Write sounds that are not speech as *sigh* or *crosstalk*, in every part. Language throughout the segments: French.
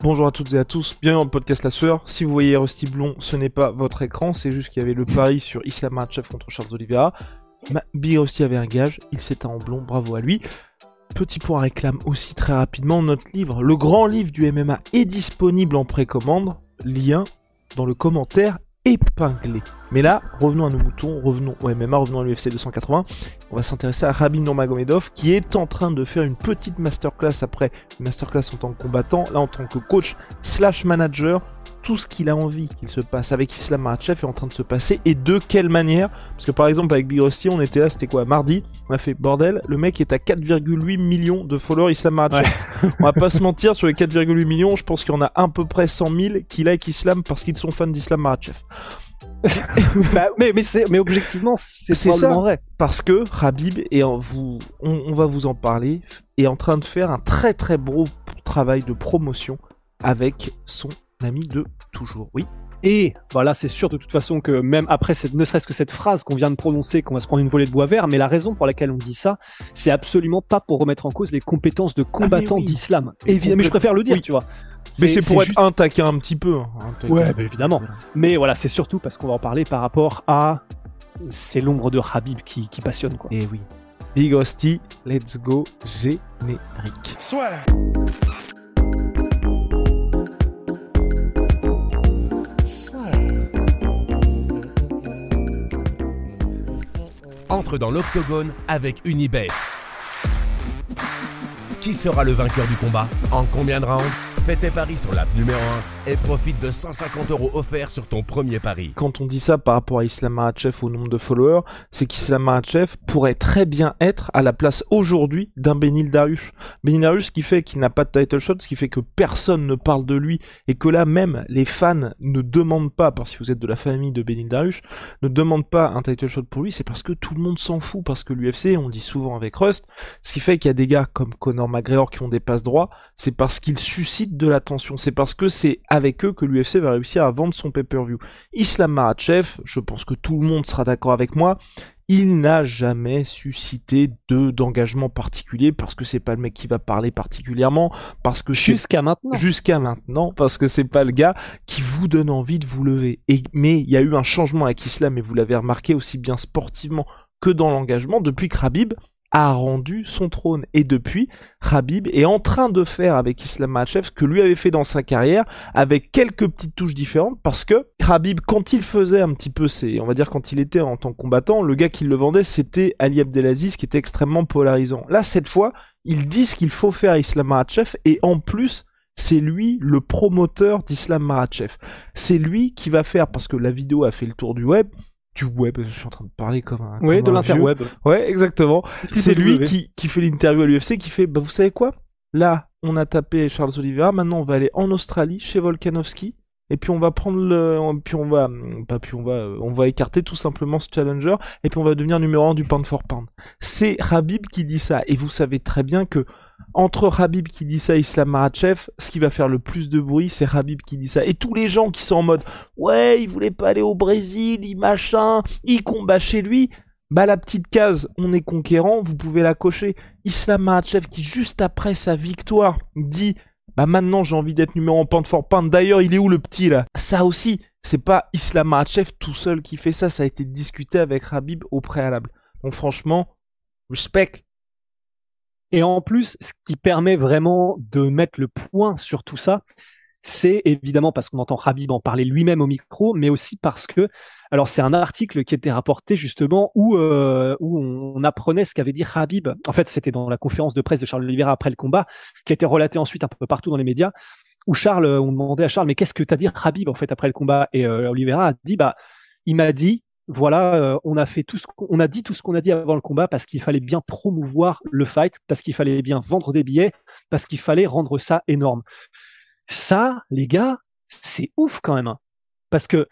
Bonjour à toutes et à tous, bienvenue dans le podcast La Sueur. Si vous voyez Rusty Blond, ce n'est pas votre écran, c'est juste qu'il y avait le pari sur Islam contre Charles Oliveira. Big Rusty avait un gage, il s'éteint en blond, bravo à lui. Petit point réclame aussi très rapidement, notre livre, le grand livre du MMA est disponible en précommande, lien dans le commentaire épinglé. Mais là, revenons à nos moutons, revenons au MMA, revenons à l'UFC 280. On va s'intéresser à Rabin Nurmagomedov qui est en train de faire une petite masterclass après une masterclass en tant que combattant, là en tant que coach slash manager. Tout ce qu'il a envie qu'il se passe avec Islam Makhachev est en train de se passer et de quelle manière? Parce que par exemple avec Big Rusty, on était là, c'était quoi Mardi, on a fait bordel, le mec est à 4,8 millions de followers Islam Makhachev. *laughs* On va pas se mentir, sur les 4,8 millions, je pense qu'il y en a à peu près 100 000 qui like Islam parce qu'ils sont fans d'Islam Makhachev. *laughs* Bah, mais, mais, c'est- mais objectivement, c'est ça. vrai. Parce que Habib en vous, on, on va vous en parler, est en train de faire un très très beau travail de promotion avec son ami de toujours. Oui. Et voilà, c'est sûr de toute façon que même après, cette, ne serait-ce que cette phrase qu'on vient de prononcer, qu'on va se prendre une volée de bois vert, mais la raison pour laquelle on dit ça, c'est absolument pas pour remettre en cause les compétences de combattants Ah, oui. d'islam. Évidemment, mais je préfère le dire, Oui. tu vois. Mais c'est pour être juste- un taquin un petit peu. hein, un. Ouais, bah, évidemment. Mais voilà, c'est surtout parce qu'on va en parler par rapport à. C'est l'ombre de Habib qui, qui passionne, quoi. Et oui. Big Hostie, let's go, générique. Entre dans l'octogone avec Unibet. Qui sera le vainqueur du combat? En combien de rounds? Fais paris sur l'app numéro 1 et profite de 150 euros offerts sur ton premier pari. Quand on dit ça par rapport à Islam Makhachev au nombre de followers, c'est qu'Islam Makhachev pourrait très bien être à la place aujourd'hui d'un Benil Dariush. Benil Dariush, ce qui fait qu'il n'a pas de title shot, ce qui fait que personne ne parle de lui et que là même les fans ne demandent pas, parce que vous êtes de la famille de Benil Dariush, ne demandent pas un title shot pour lui, c'est parce que tout le monde s'en fout, parce que l'UFC, on le dit souvent avec Rust, ce qui fait qu'il y a des gars comme Conor McGregor qui font des passes droits, c'est parce qu'ils suscitent de l'attention, c'est parce que c'est avec eux que l'UFC va réussir à vendre son pay-per-view. Islam Makhachev, je pense que tout le monde sera d'accord avec moi, il n'a jamais suscité de d'engagement particulier parce que c'est pas le mec qui va parler particulièrement, parce que Jusqu'à maintenant. jusqu'à maintenant parce que c'est pas le gars qui vous donne envie de vous lever. Et, mais il y a eu un changement avec Islam et vous l'avez remarqué aussi bien sportivement que dans l'engagement depuis que a rendu son trône. Et depuis, Khabib est en train de faire avec Islam Makhachev ce que lui avait fait dans sa carrière avec quelques petites touches différentes parce que Khabib, quand il faisait un petit peu ses, on va dire quand il était en tant que combattant, le gars qui le vendait c'était Ali Abdelaziz qui était extrêmement polarisant. Là, cette fois, il dit ce qu'il faut faire Islam Makhachev et en plus, c'est lui le promoteur d'Islam Makhachev. C'est lui qui va faire, parce que la vidéo a fait le tour du web, du web, je suis en train de parler comme un... Oui, comme de l'interweb. Ouais, exactement. C'est lui qui, qui fait l'interview à l'UFC, qui fait, bah vous savez quoi? Là, on a tapé Charles Oliveira, maintenant on va aller en Australie, chez Volkanovski, et puis on va prendre le... Puis on va... Pas puis on va... euh, On va écarter tout simplement ce challenger, et puis on va devenir numéro 1 du pound for pound. C'est Habib qui dit ça, et vous savez très bien que entre Habib qui dit ça et Islam Makhachev, ce qui va faire le plus de bruit, c'est Habib qui dit ça. Et tous les gens qui sont en mode ouais, il voulait pas aller au Brésil, il machin, il combat chez lui. Bah la petite case, on est conquérant, vous pouvez la cocher. Islam Makhachev qui juste après sa victoire dit bah maintenant j'ai envie d'être numéro 1 pound for pound. D'ailleurs, il est où le petit là? Ça aussi, c'est pas Islam Makhachev tout seul qui fait ça, ça a été discuté avec Habib au préalable. Donc franchement, respect. Et en plus, ce qui permet vraiment de mettre le point sur tout ça, c'est évidemment parce qu'on entend Habib en parler lui-même au micro, mais aussi parce que, alors c'est un article qui était rapporté justement où, euh, où on apprenait ce qu'avait dit Habib. En fait, c'était dans la conférence de presse de Charles Oliveira après le combat, qui a été relaté ensuite un peu partout dans les médias, où Charles, on demandait à Charles, mais qu'est-ce que t'as dit Habib en fait après le combat? Et euh, Oliveira a dit, bah, il m'a dit voilà, euh, on a fait tout ce qu'on a dit tout ce qu'on a dit avant le combat parce qu'il fallait bien promouvoir le fight, parce qu'il fallait bien vendre des billets, parce qu'il fallait rendre ça énorme. Ça, les gars, c'est ouf quand même, hein. parce que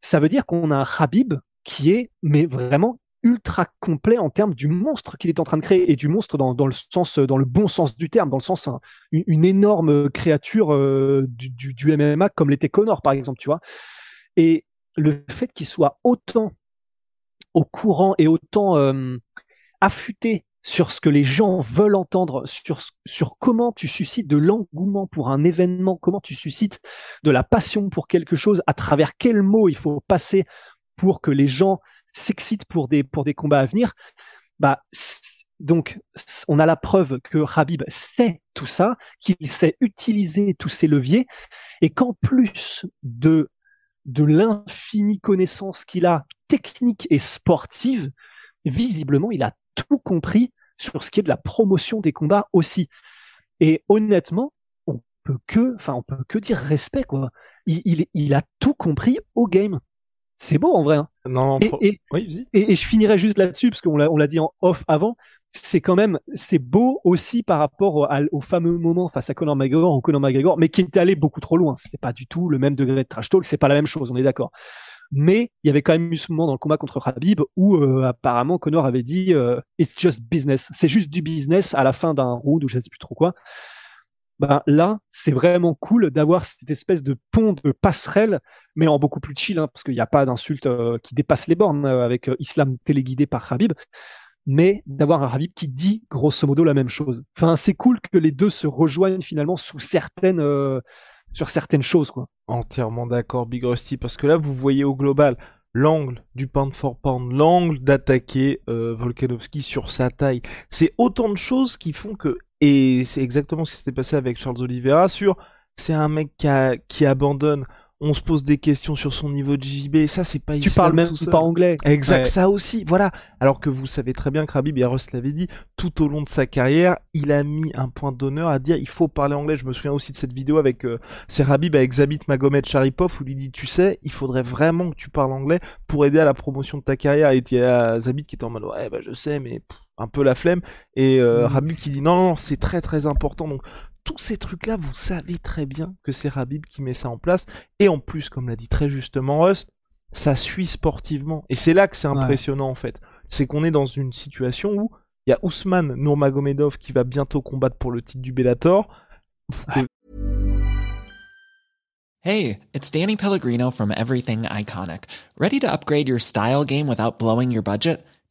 ça veut dire qu'on a un Habib qui est mais vraiment ultra complet en termes du monstre qu'il est en train de créer et du monstre dans, le sens dans le bon sens du terme dans le sens hein, une, énorme créature euh, du, du, MMA comme l'était Connor par exemple tu vois et le fait qu'il soit autant au courant et autant euh, affûté sur ce que les gens veulent entendre, sur, sur comment tu suscites de l'engouement pour un événement, comment tu suscites de la passion pour quelque chose, à travers quels mots il faut passer pour que les gens s'excitent pour des, combats à venir. Bah, donc, on a la preuve que Habib sait tout ça, qu'il sait utiliser tous ces leviers, et qu'en plus de de l'infinie connaissance qu'il a technique et sportive, visiblement, il a tout compris sur ce qui est de la promotion des combats aussi. Et honnêtement, on peut que, enfin, on peut que dire respect, quoi. Il, il, a tout compris au game. C'est beau en vrai. Hein. Non, et, et, et, je finirai juste là-dessus parce qu'on l'a, on l'a dit en off avant c'est quand même c'est beau aussi par rapport au, fameux moment face à Conor McGregor ou Conor McGregor, mais qui était allé beaucoup trop loin. C'était pas du tout le même degré de trash talk, c'est pas la même chose, on est d'accord. Mais il y avait quand même eu ce moment dans le combat contre Habib où euh, apparemment Conor avait dit euh, it's just business, c'est juste du business à la fin d'un round ou je sais plus trop quoi. Ben là, c'est vraiment cool d'avoir cette espèce de pont de passerelle, mais en beaucoup plus chill, hein, parce qu'il n'y a pas d'insulte euh, qui dépasse les bornes avec Islam téléguidé par Habib mais d'avoir un Habib qui dit grosso modo la même chose. Enfin, c'est cool que les deux se rejoignent finalement euh, sur certaines choses, quoi. Entièrement d'accord, Big Rusty, parce que là, vous voyez au global l'angle du pound for pound, l'angle d'attaquer euh, Volkanovski sur sa taille. C'est autant de choses qui font que, et c'est exactement ce qui s'était passé avec Charles Oliveira sur, c'est un mec qui abandonne on se pose des questions sur son niveau de JB, ça c'est pas Tu parles même pas anglais. Exact, ça aussi, voilà. Alors que vous savez très bien que Rabib, Russ l'avait dit, tout au long de sa carrière, il a mis un point d'honneur à dire il faut parler anglais. Je me souviens aussi de cette vidéo avec, euh, c'est Rabib avec Zabit Magomed Sharipov où il lui dit tu sais, il faudrait vraiment que tu parles anglais pour aider à la promotion de ta carrière. Et il y a Zabit qui était en mode ouais bah je sais mais un peu la flemme et euh, mm. qui dit non non c'est très très important donc tous ces trucs-là, vous savez très bien que c'est Rabib qui met ça en place. Et en plus, comme l'a dit très justement Rust, ça suit sportivement. Et c'est là que c'est impressionnant en fait. C'est qu'on est dans une situation où il y a Ousmane Nourmagomedov qui va bientôt combattre pour le titre du Bellator. Hey, it's Danny Pellegrino from Everything Iconic. Ready to upgrade your style game without blowing your budget?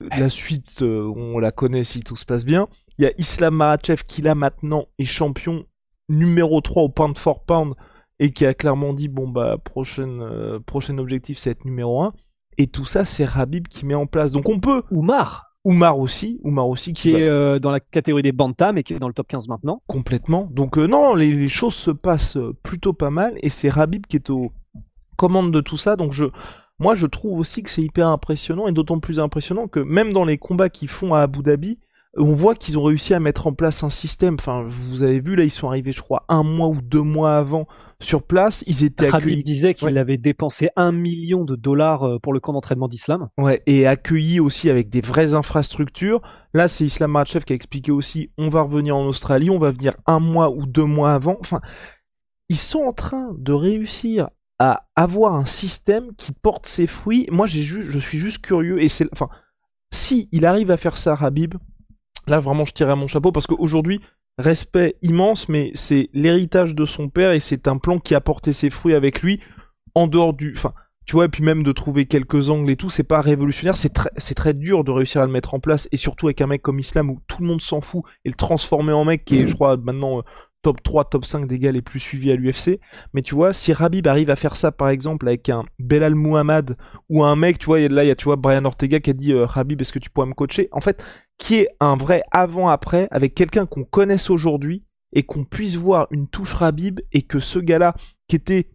La suite, euh, on la connaît si tout se passe bien. Il y a Islam Makhachev qui là maintenant est champion numéro 3 au pound for pound et qui a clairement dit bon bah prochaine, euh, prochain objectif c'est être numéro 1. Et tout ça c'est Rabib qui met en place. Donc on peut... Oumar Oumar aussi, Oumar aussi qui, est euh, dans la catégorie des bantam et qui est dans le top 15 maintenant. Complètement. Donc non, les, les, choses se passent plutôt pas mal et c'est Rabib qui est aux commandes de tout ça. Donc je moi je trouve aussi que c'est hyper impressionnant et d'autant plus impressionnant que même dans les combats qu'ils font à Abu Dhabi, on voit qu'ils ont réussi à mettre en place un système. Enfin, vous avez vu là, ils sont arrivés, je crois, un mois ou deux mois avant sur place. Ils étaient accueillis. disait qu'il avait dépensé un million de dollars euh, pour le camp d'entraînement d'Islam. Ouais, et accueillis aussi avec des vraies infrastructures. Là, c'est Islam Makhachev qui a expliqué aussi, on va revenir en Australie, on va venir un mois ou deux mois avant. Enfin, ils sont en train de réussir à avoir un système qui porte ses fruits. Moi, j'ai je suis juste curieux et c'est, enfin, si il arrive à faire ça, Habib, là vraiment, je tirerai mon chapeau parce qu'aujourd'hui, respect immense, mais c'est l'héritage de son père et c'est un plan qui a porté ses fruits avec lui en dehors du, enfin, tu vois, et puis même de trouver quelques angles et tout, c'est pas révolutionnaire, c'est très, c'est très dur de réussir à le mettre en place, et surtout avec un mec comme Islam où tout le monde s'en fout, et le transformer en mec qui est, je crois, maintenant top 3, top 5 des gars les plus suivis à l'UFC. Mais tu vois, si Rabib arrive à faire ça, par exemple, avec un Belal Muhammad ou un mec, tu vois, là, il y a, tu vois, Brian Ortega qui a dit, euh, Rabib, est-ce que tu pourrais me coacher? En fait, qui est un vrai avant-après avec quelqu'un qu'on connaisse aujourd'hui et qu'on puisse voir une touche Rabib et que ce gars-là, qui était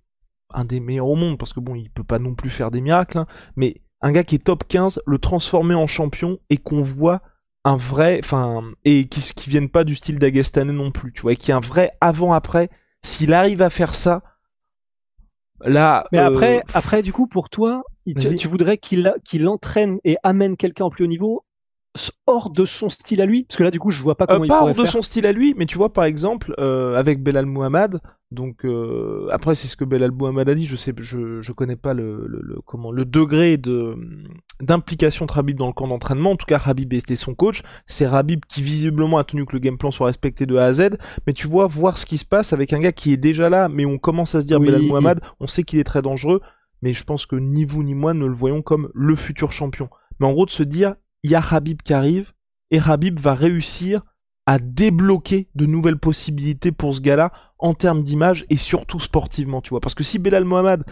un des meilleurs au monde, parce que bon, il peut pas non plus faire des miracles, hein, mais un gars qui est top 15, le transformer en champion et qu'on voit un vrai, enfin, et qui, qui viennent pas du style d'Agestane non plus, tu vois, et qui est un vrai avant-après. S'il arrive à faire ça, là. Mais euh, après, après, du coup, pour toi, tu, voudrais qu'il qu'il entraîne et amène quelqu'un en plus haut niveau hors de son style à lui Parce que là, du coup, je vois pas Euh, comment il pas pourrait hors de son style à lui, mais tu vois par exemple euh, avec Belal Muhammad, donc euh, après c'est ce que Belal Muhammad a dit, je sais, je, je connais pas le, le, le- comment le degré de d'implication de Rabib dans le camp d'entraînement. En tout cas, Rabib était son coach. C'est Rabib qui visiblement a tenu que le game plan soit respecté de A à Z. Mais tu vois voir ce qui se passe avec un gars qui est déjà là, mais on commence à se dire Oui. Belal Muhammad, on sait qu'il est très dangereux, mais je pense que ni vous ni moi ne le voyons comme le futur champion. Mais en gros de se dire, il y a Rabib qui arrive et Rabib va réussir à débloquer de nouvelles possibilités pour ce gars-là en termes d'image et surtout sportivement, tu vois. Parce que si Belal Mohamed,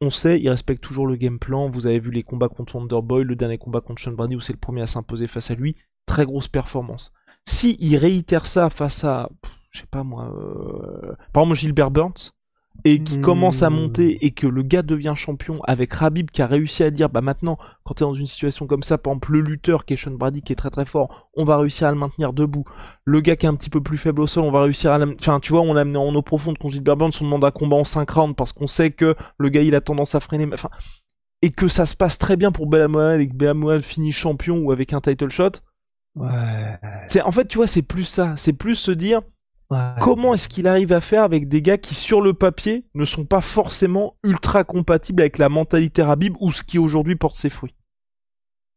on sait, il respecte toujours le game plan. Vous avez vu les combats contre Wonderboy, le dernier combat contre Sean Brady où c'est le premier à s'imposer face à lui. Très grosse performance. Si réitère ça face à, je sais pas moi, euh, par exemple Gilbert Burns, et qui Hmm. commence à monter et que le gars devient champion avec Rabib qui a réussi à dire bah maintenant quand t'es dans une situation comme ça par exemple le lutteur qui est Sean Brady qui est très très fort on va réussir à le maintenir debout le gars qui est un petit peu plus faible au sol on va réussir à enfin tu vois on l'a amené en eau profonde contre Gilbert Burns on demande un combat en 5 rounds parce qu'on sait que le gars il a tendance à freiner enfin et que ça se passe très bien pour Belal Mohamed et que Belal Mohamed finit champion ou avec un title shot Ouais. c'est en fait tu vois c'est plus ça c'est plus se dire ouais. comment est-ce qu'il arrive à faire avec des gars qui sur le papier ne sont pas forcément ultra compatibles avec la mentalité Rabib ou ce qui aujourd'hui porte ses fruits?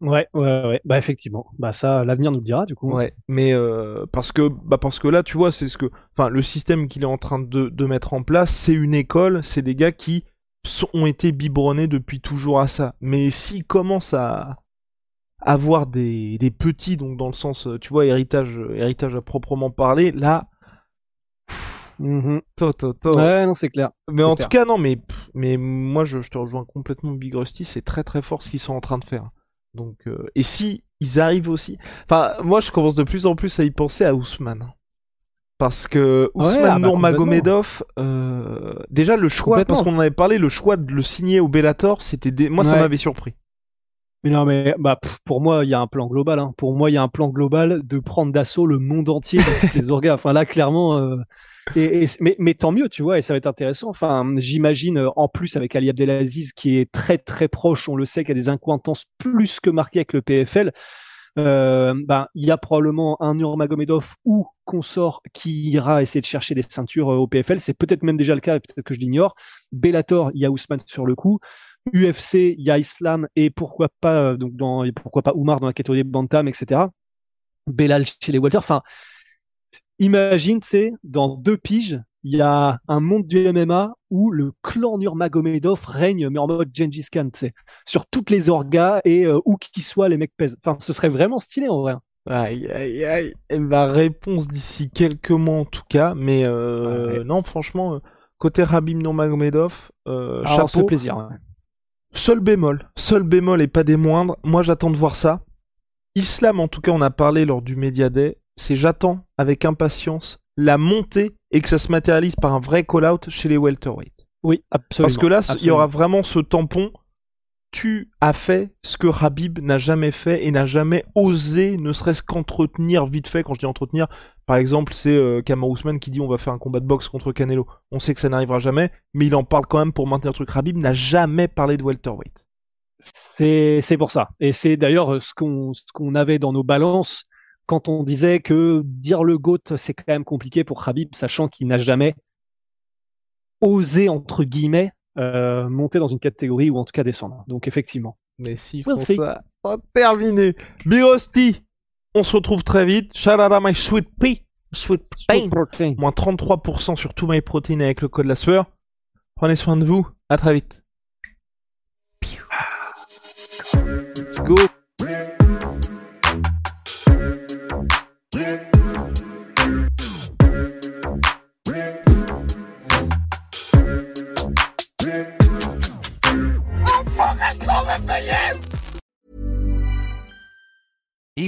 Ouais, ouais, ouais. Bah effectivement. Bah ça, l'avenir nous le dira du coup. Ouais, mais euh, parce que bah parce que là, tu vois, c'est ce que, enfin, le système qu'il est en train de, de mettre en place, c'est une école, c'est des gars qui sont, ont été biberonnés depuis toujours à ça. Mais s'ils commencent à avoir des, des petits, donc dans le sens, tu vois, héritage, héritage à proprement parler, là, To, to, to. Ouais, non, c'est clair. mais en clair. tout cas, non, mais mais moi, je, je te rejoins complètement, Big Rusty, c'est très très fort ce qu'ils sont en train de faire. Donc, euh, et si ils arrivent aussi, enfin, moi, je commence de plus en plus à y penser à Ousmane. Parce que Ouais, Ousmane ah bah, Nurmagomedov, euh, déjà le choix, parce qu'on en avait parlé, le choix de le signer au Bellator, c'était des... moi ça Ouais. m'avait surpris. Mais non, mais bah pff, pour moi, il y a un plan global. Hein. Pour moi, il y a un plan global de prendre d'assaut le monde entier les orgas. Enfin là, clairement. euh, Et, mais, mais tant mieux, tu vois, et ça va être intéressant. Enfin, j'imagine euh, en plus avec Ali Abdelaziz qui est très très proche, on le sait, qui a des incointances plus que marquées avec le PFL. Euh, ben, il y a probablement un Nurmagomedov ou consort qui ira essayer de chercher des ceintures euh, au PFL. C'est peut-être même déjà le cas, peut-être que je l'ignore. Bellator, il y a Ousmane sur le coup. UFC, il y a Islam et pourquoi pas euh, donc dans pourquoi pas Oumar dans la catégorie bantam, etc. Belal chez les welter. Enfin, imagine, tu sais, dans deux piges, il y a un monde du MMA où le clan Nurmagomedov règne, mais en mode Gengis Khan, tu sais, sur toutes les orgas et euh, où qu'ils soient, les mecs pèsent. Enfin, ce serait vraiment stylé en vrai. Aïe aïe aïe. Et ma réponse d'ici quelques mois en tout cas, mais euh, Ouais. non franchement, euh, côté Rabim Nurmagomedov, euh, Alors, chapeau. plaisir. ouais. Seul bémol, seul bémol et pas des moindres, moi j'attends de voir ça. Islam, en tout cas, on a parlé lors du Media Day, c'est j'attends avec impatience la montée et que ça se matérialise par un vrai call-out chez les welterweight. Oui, absolument. Parce que là, il y aura vraiment ce tampon. Tu as fait ce que Habib n'a jamais fait et n'a jamais osé, ne serait-ce qu'entretenir vite fait. Quand je dis entretenir, par exemple, c'est euh, Usman qui dit on va faire un combat de boxe contre Canelo. On sait que ça n'arrivera jamais, mais il en parle quand même pour maintenir le truc. Habib n'a jamais parlé de welterweight. C'est c'est pour ça. Et c'est d'ailleurs euh, ce qu'on ce qu'on avait dans nos balances quand on disait que dire le GOAT, c'est quand même compliqué pour Khabib, sachant qu'il n'a jamais osé, entre guillemets, euh, monter dans une catégorie ou en tout cas descendre. Donc effectivement. Mais si, see. ça, oh, terminé. Birosti, on se retrouve très vite. Shout out à my sweet pea, sweet pain. Moins 33% sur tout my protein avec le code la sueur. Prenez soin de vous. À très vite. Let's go.